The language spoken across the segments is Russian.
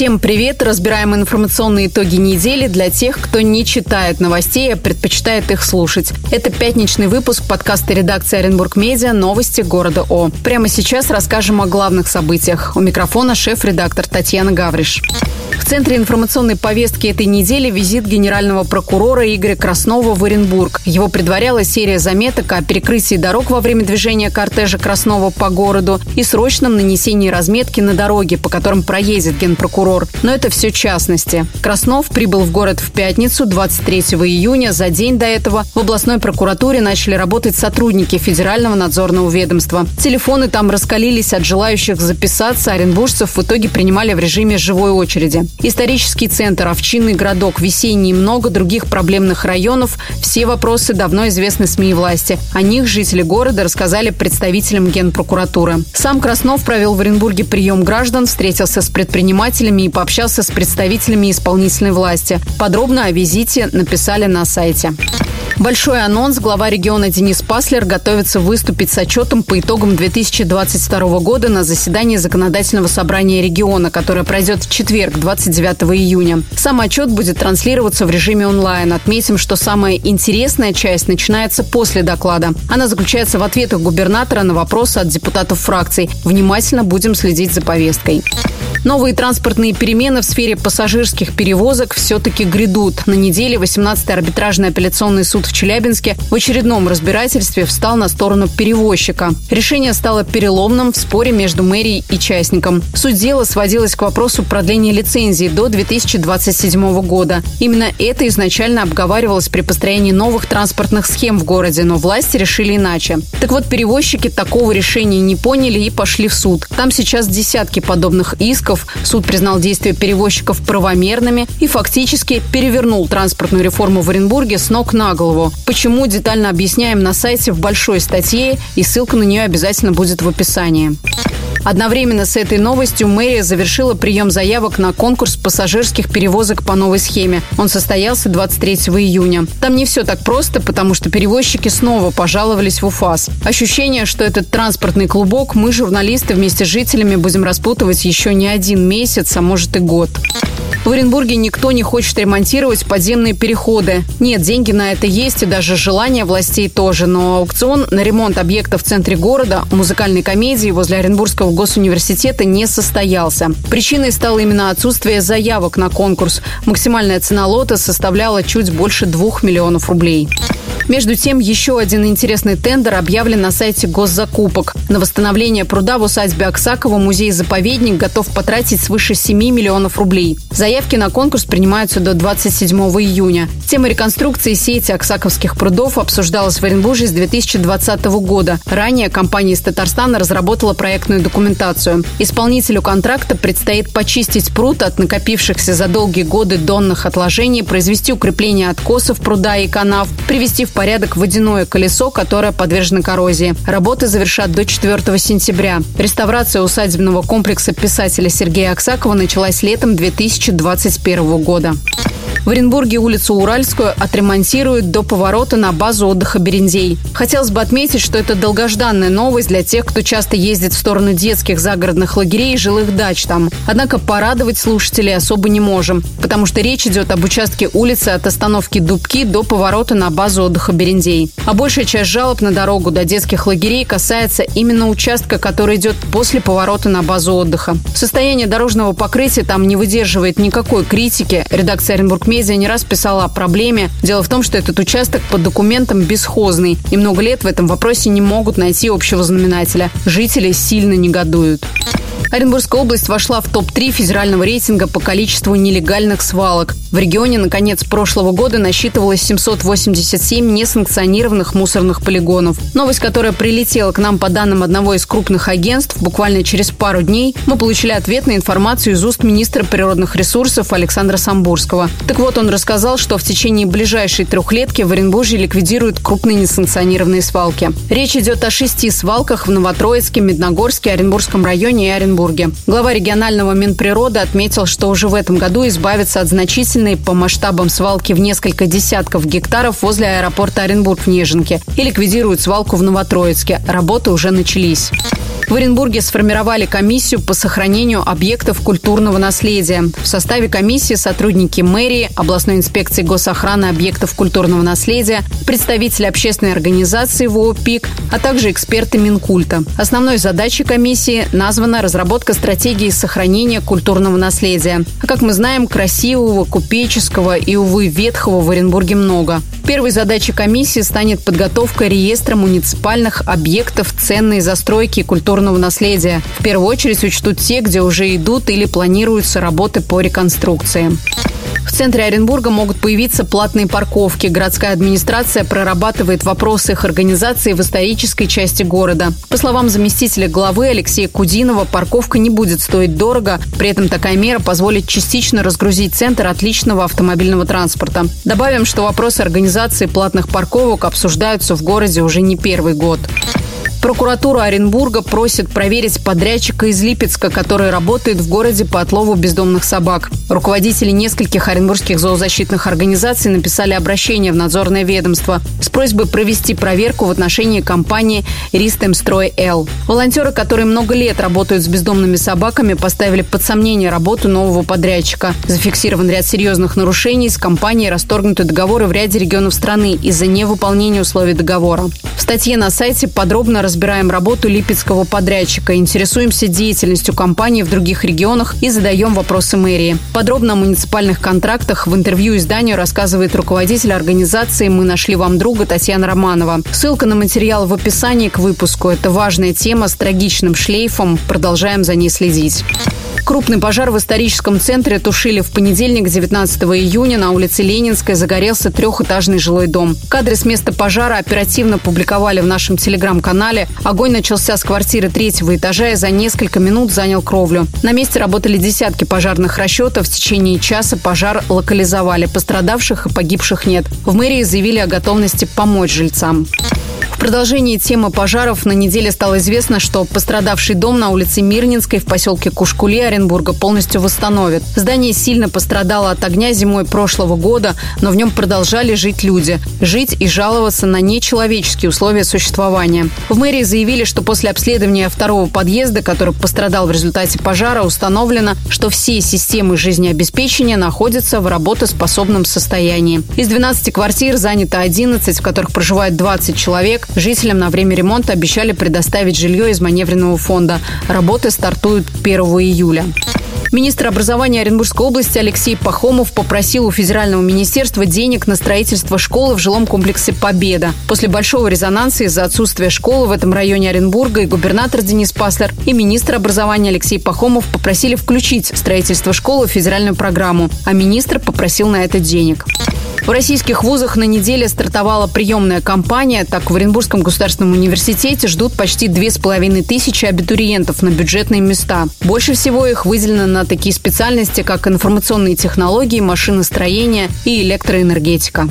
Всем привет! Разбираем информационные итоги недели для тех, кто не читает новостей, а предпочитает их слушать. Это пятничный выпуск подкаста редакции Оренбург Медиа «Новости города О». Прямо сейчас расскажем о главных событиях. У микрофона шеф-редактор Татьяна Гавриш. В центре информационной повестки этой недели визит генерального прокурора Игоря Краснова в Оренбург. Его предваряла серия заметок о перекрытии дорог во время движения кортежа Краснова по городу и срочном нанесении разметки на дороге, по которым проедет генпрокурор. Но это все частности. Краснов прибыл в город в пятницу, 23 июня. За день до этого в областной прокуратуре начали работать сотрудники Федерального надзорного ведомства. Телефоны там раскалились от желающих записаться, оренбуржцев в итоге принимали в режиме живой очереди. Исторический центр, Овчинный городок, Весенний и много других проблемных районов – все вопросы давно известны СМИ и власти. О них жители города рассказали представителям Генпрокуратуры. Сам Краснов провел в Оренбурге прием граждан, встретился с предпринимателями и пообщался с представителями исполнительной власти. Подробно о визите написали на сайте. Большой анонс. Глава региона Денис Паслер готовится выступить с отчетом по итогам 2022 года на заседании Законодательного собрания региона, которое пройдет в четверг, 29 июня. Сам отчет будет транслироваться в режиме онлайн. Отметим, что самая интересная часть начинается после доклада. Она заключается в ответах губернатора на вопросы от депутатов фракций. Внимательно будем следить за повесткой. Новые транспортные перемены в сфере пассажирских перевозок все-таки грядут. На неделе 18-й арбитражный апелляционный суд в Челябинске в очередном разбирательстве встал на сторону перевозчика. Решение стало переломным в споре между мэрией и частником. Суть дела сводилась к вопросу продления лицензии до 2027 года. Именно это изначально обговаривалось при построении новых транспортных схем в городе, но власти решили иначе. Так вот, перевозчики такого решения не поняли и пошли в суд. Там сейчас десятки подобных исков. Суд признал действия перевозчиков правомерными и фактически перевернул транспортную реформу в Оренбурге с ног на голову. Почему, детально объясняем на сайте в большой статье, и ссылка на нее обязательно будет в описании. Одновременно с этой новостью мэрия завершила прием заявок на конкурс пассажирских перевозок по новой схеме. Он состоялся 23 июня. Там не все так просто, потому что перевозчики снова пожаловались в УФАС. Ощущение, что этот транспортный клубок мы, журналисты, вместе с жителями будем распутывать еще не один месяц, а может и год. В Оренбурге никто не хочет ремонтировать подземные переходы. Нет, деньги на это есть и даже желание властей тоже. Но аукцион на ремонт объекта в центре города музыкальной комедии возле Оренбургского госуниверситета не состоялся. Причиной стало именно отсутствие заявок на конкурс. Максимальная цена лота составляла чуть больше двух миллионов рублей. Между тем, еще один интересный тендер объявлен на сайте госзакупок. На восстановление пруда в усадьбе Аксакова музей-заповедник готов потратить свыше 7 миллионов рублей. Заявки на конкурс принимаются до 27 июня. Тема реконструкции сети Аксаковских прудов обсуждалась в Оренбурге с 2020 года. Ранее компания из Татарстана разработала проектную документацию. Исполнителю контракта предстоит почистить пруд от накопившихся за долгие годы донных отложений, произвести укрепление откосов пруда и канав, привести в порядок водяное колесо, которое подвержено коррозии. Работы завершат до 4 сентября. Реставрация усадебного комплекса писателя Сергея Аксакова началась летом 2021 года. В Оренбурге улицу Уральскую отремонтируют до поворота на базу отдыха Берендей. Хотелось бы отметить, что это долгожданная новость для тех, кто часто ездит в сторону детских загородных лагерей и жилых дач там. Однако порадовать слушателей особо не можем, потому что речь идет об участке улицы от остановки Дубки до поворота на базу отдыха Берендей. А большая часть жалоб на дорогу до детских лагерей касается именно участка, который идет после поворота на базу отдыха. Состояние дорожного покрытия там не выдерживает никакой критики. Редакция Оренбург Медиа не раз писала о проблеме. Дело в том, что этот участок по документам бесхозный. И много лет в этом вопросе не могут найти общего знаменателя. Жители сильно негодуют. Оренбургская область вошла в топ-3 федерального рейтинга по количеству нелегальных свалок. В регионе на конец прошлого года насчитывалось 787 несанкционированных мусорных полигонов. Новость, которая прилетела к нам по данным одного из крупных агентств, буквально через пару дней мы получили ответ на информацию из уст министра природных ресурсов Александра Самбурского. Так вот, он рассказал, что в течение ближайшей трехлетки в Оренбурге ликвидируют крупные несанкционированные свалки. Речь идет о шести свалках в Новотроицке, Медногорске, Оренбургском районе и Оренбурге. Глава регионального Минприроды отметил, что уже в этом году избавиться от значительной значительной по масштабам свалки в несколько десятков гектаров возле аэропорта Оренбург в Нежинке и ликвидируют свалку в Новотроицке. Работы уже начались. В Оренбурге сформировали комиссию по сохранению объектов культурного наследия. В составе комиссии сотрудники мэрии, областной инспекции госохраны объектов культурного наследия, представители общественной организации ВОПИК, а также эксперты Минкульта. Основной задачей комиссии названа разработка стратегии сохранения культурного наследия. А как мы знаем, красивого, купеческого и, увы, ветхого в Оренбурге много. Первой задачей комиссии станет подготовка реестра муниципальных объектов ценной застройки и культурного наследия. В первую очередь учтут те, где уже идут или планируются работы по реконструкции. В центре Оренбурга могут появиться платные парковки. Городская администрация прорабатывает вопросы их организации в исторической части города. По словам заместителя главы Алексея Кудинова, парковка не будет стоить дорого. При этом такая мера позволит частично разгрузить центр от личного автомобильного транспорта. Добавим, что вопросы организации платных парковок обсуждаются в городе уже не первый год. Прокуратура Оренбурга просит проверить подрядчика из Липецка, который работает в городе по отлову бездомных собак. Руководители нескольких оренбургских зоозащитных организаций написали обращение в надзорное ведомство с просьбой провести проверку в отношении компании «Ристемстрой Л». Волонтеры, которые много лет работают с бездомными собаками, поставили под сомнение работу нового подрядчика. Зафиксирован ряд серьезных нарушений. С компанией расторгнуты договоры в ряде регионов страны из-за невыполнения условий договора. В статье на сайте подробно разбираем работу липецкого подрядчика, интересуемся деятельностью компании в других регионах и задаем вопросы мэрии. Подробно о муниципальных контрактах в интервью изданию рассказывает руководитель организации «Мы нашли вам друга» Татьяна Романова. Ссылка на материал в описании к выпуску. Это важная тема с трагичным шлейфом. Продолжаем за ней следить. Крупный пожар в историческом центре тушили в понедельник, 19 июня, на улице Ленинская загорелся трехэтажный жилой дом. Кадры с места пожара оперативно публиковали в нашем телеграм-канале. Огонь начался с квартиры третьего этажа и за несколько минут занял кровлю. На месте работали десятки пожарных расчетов. В течение часа пожар локализовали. Пострадавших и погибших нет. В мэрии заявили о готовности помочь жильцам продолжении темы пожаров на неделе стало известно, что пострадавший дом на улице Мирнинской в поселке Кушкуле Оренбурга полностью восстановят. Здание сильно пострадало от огня зимой прошлого года, но в нем продолжали жить люди. Жить и жаловаться на нечеловеческие условия существования. В мэрии заявили, что после обследования второго подъезда, который пострадал в результате пожара, установлено, что все системы жизнеобеспечения находятся в работоспособном состоянии. Из 12 квартир занято 11, в которых проживает 20 человек. Жителям на время ремонта обещали предоставить жилье из маневренного фонда. Работы стартуют 1 июля. Министр образования Оренбургской области Алексей Пахомов попросил у Федерального министерства денег на строительство школы в жилом комплексе «Победа». После большого резонанса из-за отсутствия школы в этом районе Оренбурга и губернатор Денис Паслер и министр образования Алексей Пахомов попросили включить строительство школы в федеральную программу, а министр попросил на это денег. В российских вузах на неделе стартовала приемная кампания. Так, в Оренбургском государственном университете ждут почти две с половиной тысячи абитуриентов на бюджетные места. Больше всего их выделено на такие специальности, как информационные технологии, машиностроение и электроэнергетика.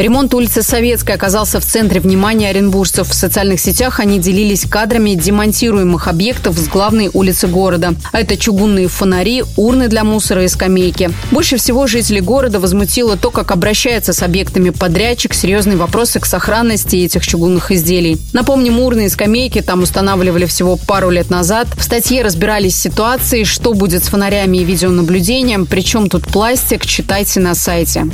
Ремонт улицы Советской оказался в центре внимания оренбуржцев. В социальных сетях они делились кадрами демонтируемых объектов с главной улицы города. А это чугунные фонари, урны для мусора и скамейки. Больше всего жителей города возмутило то, как обращается с объектами подрядчик, серьезные вопросы к сохранности этих чугунных изделий. Напомним, урны и скамейки там устанавливали всего пару лет назад. В статье разбирались ситуации, что будет с фонарями и видеонаблюдением, причем тут пластик, читайте на сайте.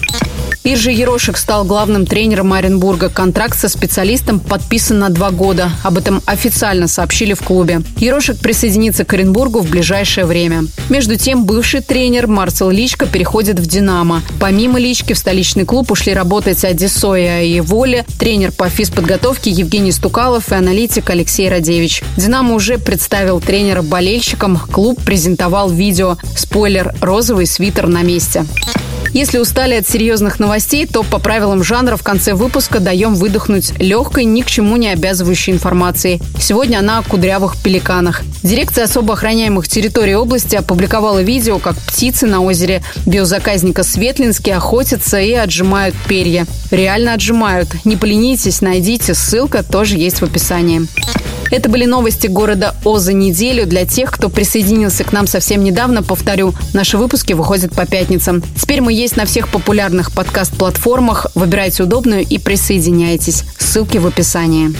Иржи Ерошек стал главным тренером Оренбурга. Контракт со специалистом подписан на два года. Об этом официально сообщили в клубе. Ерошек присоединится к Оренбургу в ближайшее время. Между тем, бывший тренер Марцел Личко переходит в «Динамо». Помимо Лички в столичный клуб ушли работать Одиссоя и Воле, тренер по физподготовке Евгений Стукалов и аналитик Алексей Радевич. «Динамо» уже представил тренера болельщикам. Клуб презентовал видео. Спойлер – розовый свитер на месте. Если устали от серьезных новостей, то по правилам жанра в конце выпуска даем выдохнуть легкой, ни к чему не обязывающей информации. Сегодня она о кудрявых пеликанах. Дирекция особо охраняемых территорий области опубликовала видео, как птицы на озере биозаказника Светлинский охотятся и отжимают перья. Реально отжимают. Не поленитесь, найдите, ссылка тоже есть в описании. Это были новости города О за неделю. Для тех, кто присоединился к нам совсем недавно, повторю, наши выпуски выходят по пятницам. Теперь мы есть на всех популярных подкаст-платформах. Выбирайте удобную и присоединяйтесь. Ссылки в описании.